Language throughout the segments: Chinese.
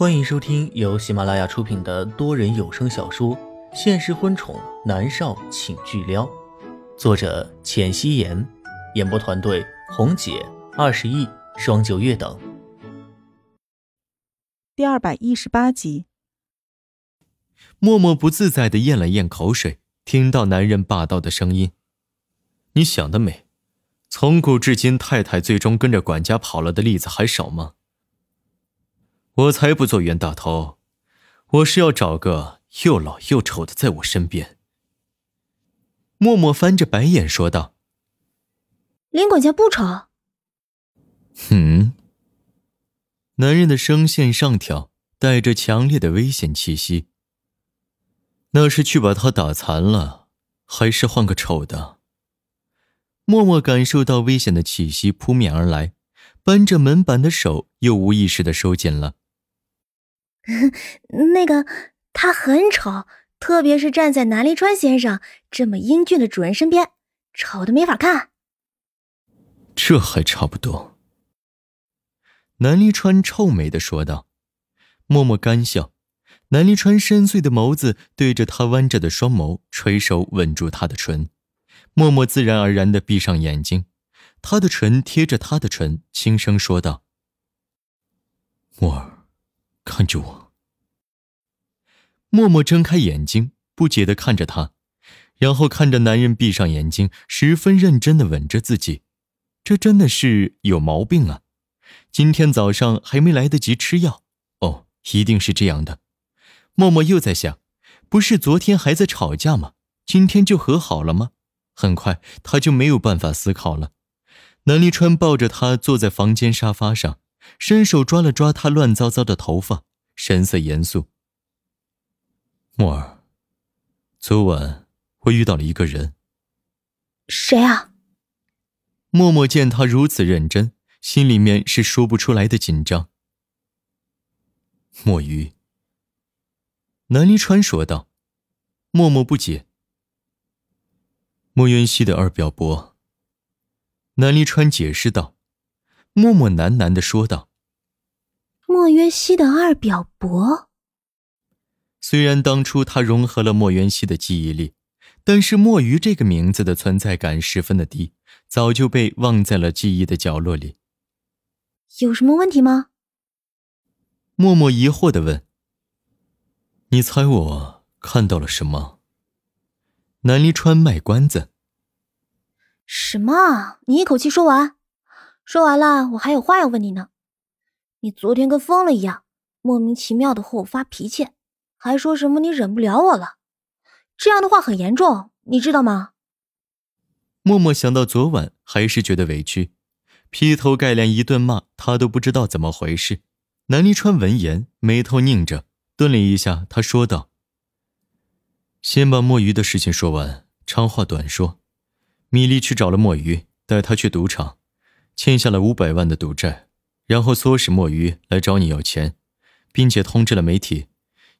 欢迎收听由喜马拉雅出品的多人有声小说《现实婚宠男少请巨撩》，作者：浅汐颜，演播团队：红姐、二十亿、双九月等。第二百一十八集，默默不自在的咽了咽口水，听到男人霸道的声音：“你想得美！从古至今，太太最终跟着管家跑了的例子还少吗？”我才不做袁大头，我是要找个又老又丑的在我身边。默默翻着白眼说道：“林管家不丑。”嗯。男人的声线上挑，带着强烈的危险气息。那是去把他打残了，还是换个丑的？默默感受到危险的气息扑面而来，扳着门板的手又无意识的收紧了。那个他很丑，特别是站在南离川先生这么英俊的主人身边，丑的没法看。这还差不多。南离川臭美的说道。默默干笑。南离川深邃的眸子对着他弯着的双眸，垂手吻住他的唇。默默自然而然的闭上眼睛，他的唇贴着他的唇，轻声说道：“默儿。”看着我，默默睁开眼睛，不解的看着他，然后看着男人闭上眼睛，十分认真的吻着自己，这真的是有毛病啊！今天早上还没来得及吃药，哦，一定是这样的。默默又在想，不是昨天还在吵架吗？今天就和好了吗？很快他就没有办法思考了。南离川抱着他坐在房间沙发上。伸手抓了抓他乱糟糟的头发，神色严肃。墨儿，昨晚我遇到了一个人。谁啊？默默见他如此认真，心里面是说不出来的紧张。墨鱼。南离川说道。默默不解。莫渊熙的二表伯。南离川解释道。默默喃喃的说道：“莫渊熙的二表伯。虽然当初他融合了莫渊熙的记忆力，但是墨鱼这个名字的存在感十分的低，早就被忘在了记忆的角落里。有什么问题吗？”默默疑惑的问。“你猜我看到了什么？”南离川卖关子。“什么？你一口气说完。”说完了，我还有话要问你呢。你昨天跟疯了一样，莫名其妙的和我发脾气，还说什么你忍不了我了，这样的话很严重，你知道吗？默默想到昨晚，还是觉得委屈，劈头盖脸一顿骂，他都不知道怎么回事。南离川闻言，眉头拧着，顿了一下，他说道：“先把墨鱼的事情说完，长话短说。米粒去找了墨鱼，带他去赌场。”欠下了五百万的赌债，然后唆使墨鱼来找你要钱，并且通知了媒体，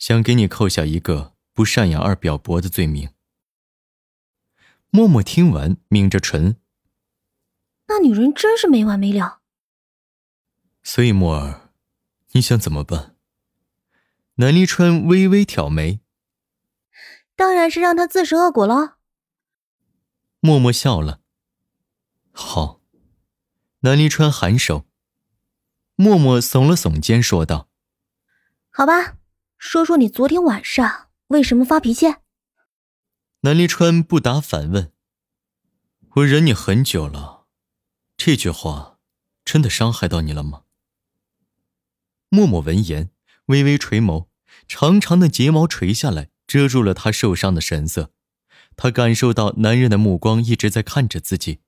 想给你扣下一个不赡养二表伯的罪名。默默听完，抿着唇。那女人真是没完没了。所以墨儿，你想怎么办？南离川微微挑眉。当然是让他自食恶果了。默默笑了。好。南离川颔首，默默耸了耸肩，说道：“好吧，说说你昨天晚上为什么发脾气。”南离川不答，反问：“我忍你很久了，这句话真的伤害到你了吗？”默默闻言，微微垂眸，长长的睫毛垂下来，遮住了他受伤的神色。他感受到男人的目光一直在看着自己。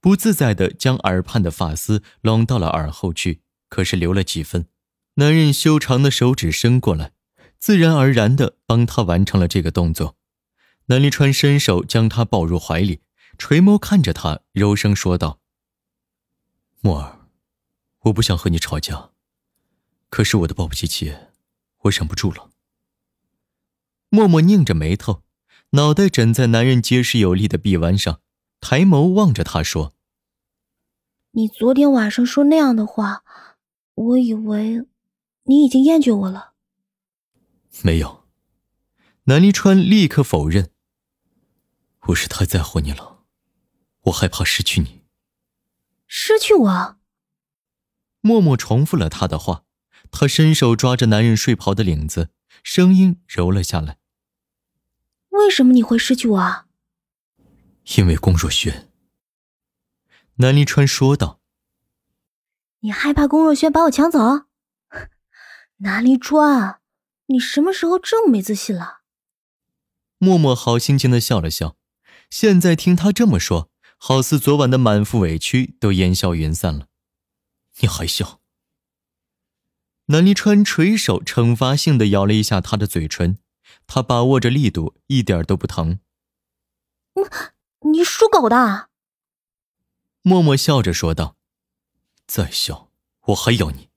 不自在的将耳畔的发丝拢到了耳后去，可是留了几分。男人修长的手指伸过来，自然而然的帮他完成了这个动作。南离川伸手将他抱入怀里，垂眸看着他，柔声说道：“墨儿，我不想和你吵架，可是我的暴脾气，我忍不住了。”默默拧着眉头，脑袋枕在男人结实有力的臂弯上。抬眸望着他说：“你昨天晚上说那样的话，我以为你已经厌倦我了。没有。南离川立刻否认。我是太在乎你了，我害怕失去你。失去我？默默重复了他的话，他伸手抓着男人睡袍的领子，声音柔了下来。为什么你会失去我啊？因为龚若轩。南离川说道。你害怕龚若轩把我抢走？南离川，你什么时候这么没自信了？默默好心情的笑了笑，现在听他这么说，好似昨晚的满腹委屈都烟消云散了。你还笑？南离川垂手惩罚性的咬了一下他的嘴唇，他把握着力度，一点都不疼。你你属狗的？默默笑着说道。再笑，我还咬你！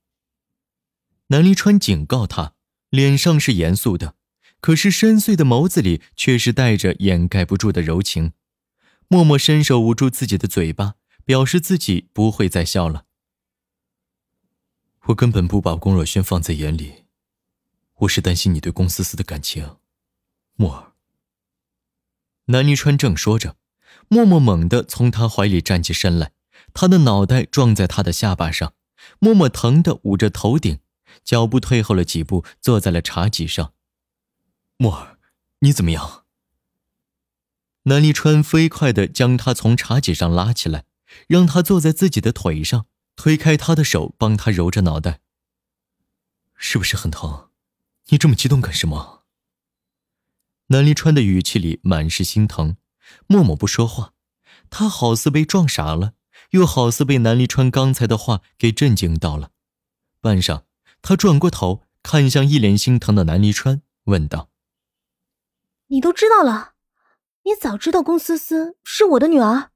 南离川警告他，脸上是严肃的，可是深邃的眸子里却是带着掩盖不住的柔情。默默伸手捂住自己的嘴巴，表示自己不会再笑了。我根本不把龚若轩放在眼里，我是担心你对龚思思的感情，默儿。南离川正说着，默默猛地从他怀里站起身来。他的脑袋撞在他的下巴上，默默疼的捂着头顶，脚步退后了几步，坐在了茶几上。默儿，你怎么样？南立川飞快地将他从茶几上拉起来，让他坐在自己的腿上，推开他的手，帮他揉着脑袋。是不是很疼？你这么激动干什么？南立川的语气里满是心疼。默默不说话，他好似被撞傻了。又好似被南离川刚才的话给震惊到了，半晌，他转过头看向一脸心疼的南离川，问道：“你都知道了？你早知道龚思思是我的女儿？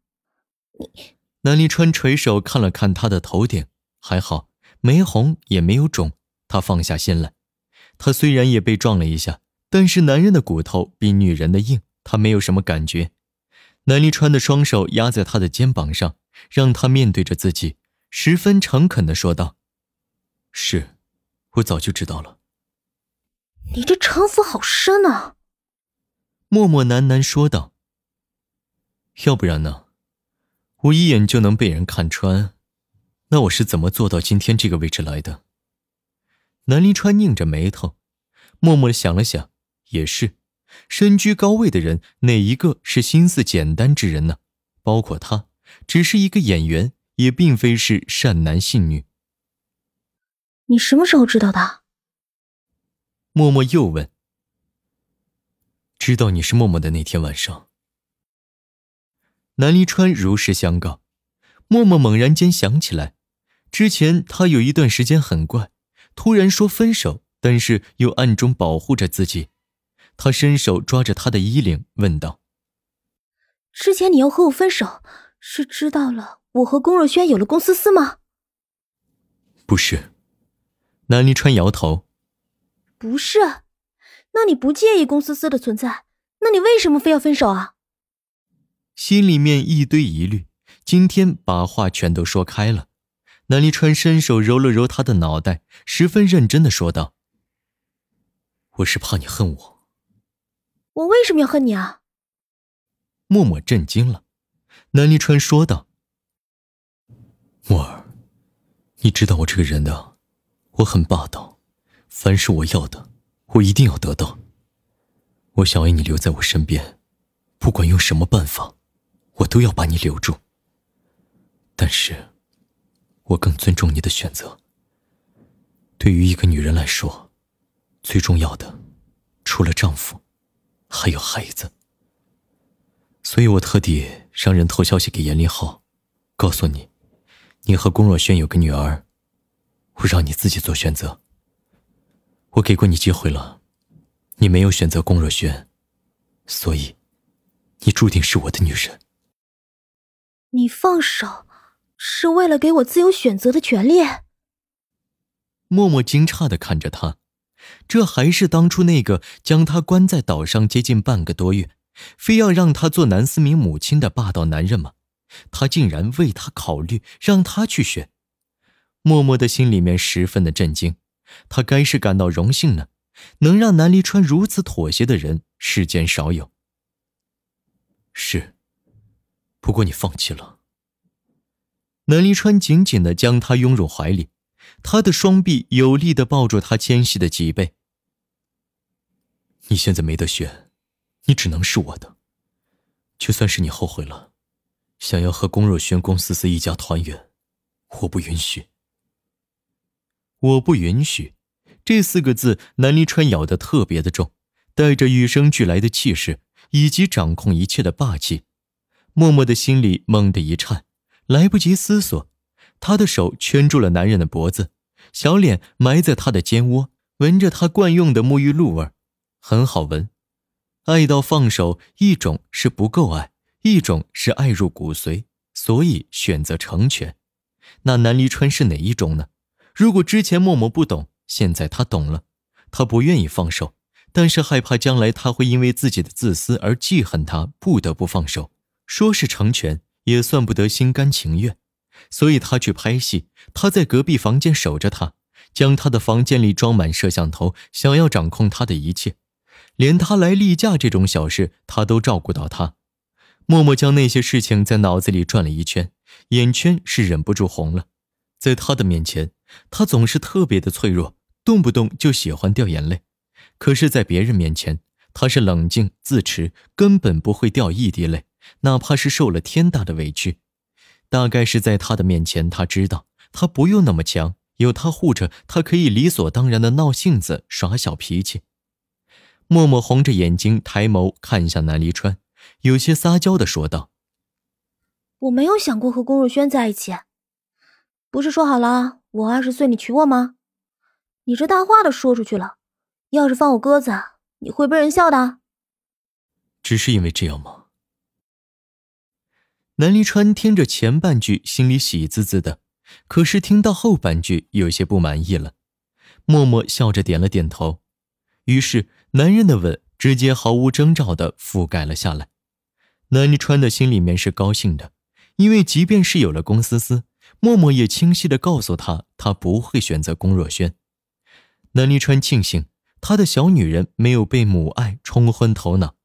你……”南离川垂手看了看他的头顶，还好，没红也没有肿。他放下心来。他虽然也被撞了一下，但是男人的骨头比女人的硬，他没有什么感觉。南离川的双手压在他的肩膀上。让他面对着自己，十分诚恳的说道：“是，我早就知道了。”你这城府好深啊！”默默喃喃说道。“要不然呢？我一眼就能被人看穿，那我是怎么做到今天这个位置来的？”南离川拧着眉头，默默想了想，也是，身居高位的人，哪一个是心思简单之人呢？包括他。只是一个演员，也并非是善男信女。你什么时候知道的？默默又问。知道你是默默的那天晚上，南离川如实相告。默默猛然间想起来，之前他有一段时间很怪，突然说分手，但是又暗中保护着自己。他伸手抓着她的衣领，问道：“之前你要和我分手？”是知道了我和龚若轩有了龚思思吗？不是，南离川摇头。不是，那你不介意龚思思的存在？那你为什么非要分手啊？心里面一堆疑虑，今天把话全都说开了。南离川伸手揉了揉他的脑袋，十分认真的说道：“我是怕你恨我。”我为什么要恨你啊？默默震惊了。南离川说道：“默儿，你知道我这个人的，我很霸道，凡是我要的，我一定要得到。我想要你留在我身边，不管用什么办法，我都要把你留住。但是，我更尊重你的选择。对于一个女人来说，最重要的，除了丈夫，还有孩子。”所以我特地让人偷消息给严立浩，告诉你，你和龚若轩有个女儿，我让你自己做选择。我给过你机会了，你没有选择龚若轩，所以，你注定是我的女人。你放手，是为了给我自由选择的权利？默默惊诧的看着他，这还是当初那个将他关在岛上接近半个多月。非要让他做南思明母亲的霸道男人吗？他竟然为他考虑，让他去选。默默的心里面十分的震惊，他该是感到荣幸呢。能让南离川如此妥协的人，世间少有。是，不过你放弃了。南离川紧紧的将他拥入怀里，他的双臂有力的抱住他纤细的脊背。你现在没得选，你只能是我的。就算是你后悔了，想要和龚若轩、龚思思一家团圆，我不允许。我不允许。这四个字，南离川咬得特别的重，带着与生俱来的气势以及掌控一切的霸气。默默的心里猛地一颤，来不及思索，他的手圈住了男人的脖子，小脸埋在他的肩窝，闻着他惯用的沐浴露味很好闻。爱到放手，一种是不够爱，一种是爱入骨髓，所以选择成全。那南离川是哪一种呢？如果之前默默不懂。现在他懂了，他不愿意放手，但是害怕将来他会因为自己的自私而记恨他，不得不放手。说是成全，也算不得心甘情愿。所以他去拍戏，他在隔壁房间守着他，将他的房间里装满摄像头，想要掌控他的一切，连他来例假这种小事，他都照顾到他。默默将那些事情在脑子里转了一圈，眼圈是忍不住红了。在他的面前，他总是特别的脆弱。动不动就喜欢掉眼泪，可是，在别人面前，他是冷静自持，根本不会掉一滴泪，哪怕是受了天大的委屈。大概是在他的面前，他知道他不用那么强，有他护着，他可以理所当然的闹性子、耍小脾气。默默红着眼睛，抬眸看向南离川，有些撒娇的说道：“我没有想过和龚若轩在一起，不是说好了，我二十岁你娶我吗？”你这大话都说出去了，要是放我鸽子，你会被人笑的。只是因为这样吗？南离川听着前半句，心里喜滋滋的，可是听到后半句，有些不满意了。默默笑着点了点头，于是男人的吻直接毫无征兆的覆盖了下来。南离川的心里面是高兴的，因为即便是有了龚思思，默默也清晰的告诉他，他不会选择龚若轩。南离川庆幸他的小女人没有被母爱冲昏头脑。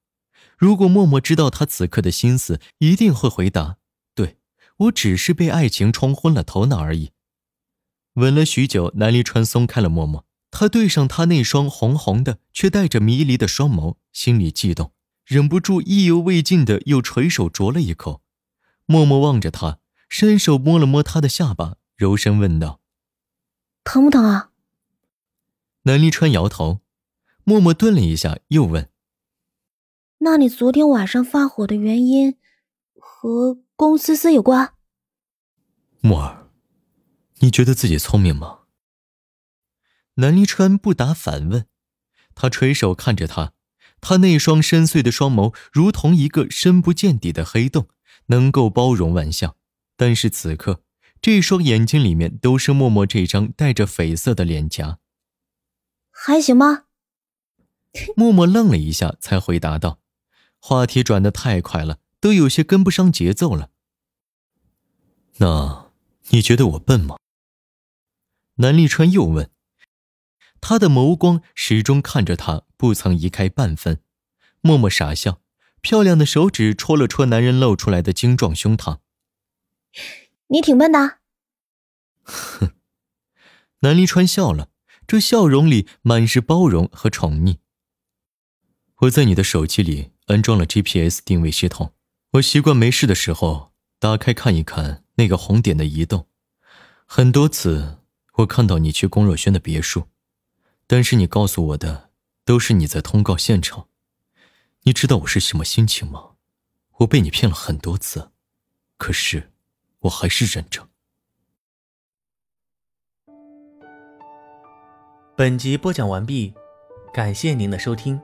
如果默默知道他此刻的心思，一定会回答：“对我只是被爱情冲昏了头脑而已。”吻了许久，南离川松开了默默，他对上他那双红红的却带着迷离的双眸，心里悸动，忍不住意犹未尽的又垂手啄了一口。默默望着他，伸手摸了摸他的下巴，柔声问道：“疼不疼啊？”南离川摇头，默默顿了一下，又问：“那你昨天晚上发火的原因和龚思思有关？”木儿，你觉得自己聪明吗？南离川不答反问，他垂手看着他，他那双深邃的双眸如同一个深不见底的黑洞，能够包容万象。但是此刻，这双眼睛里面都是默默这张带着绯色的脸颊。还行吗？默默愣了一下，才回答道：“话题转得太快了，都有些跟不上节奏了。”那你觉得我笨吗？南立川又问。他的眸光始终看着他，不曾移开半分。默默傻笑，漂亮的手指戳了戳男人露出来的精壮胸膛。你挺笨的。哼，南立川笑了。这笑容里满是包容和宠溺。我在你的手机里安装了 GPS 定位系统，我习惯没事的时候打开看一看那个红点的移动。很多次我看到你去龚若轩的别墅，但是你告诉我的都是你在通告现场。你知道我是什么心情吗？我被你骗了很多次，可是我还是忍着。本集播讲完毕，感谢您的收听。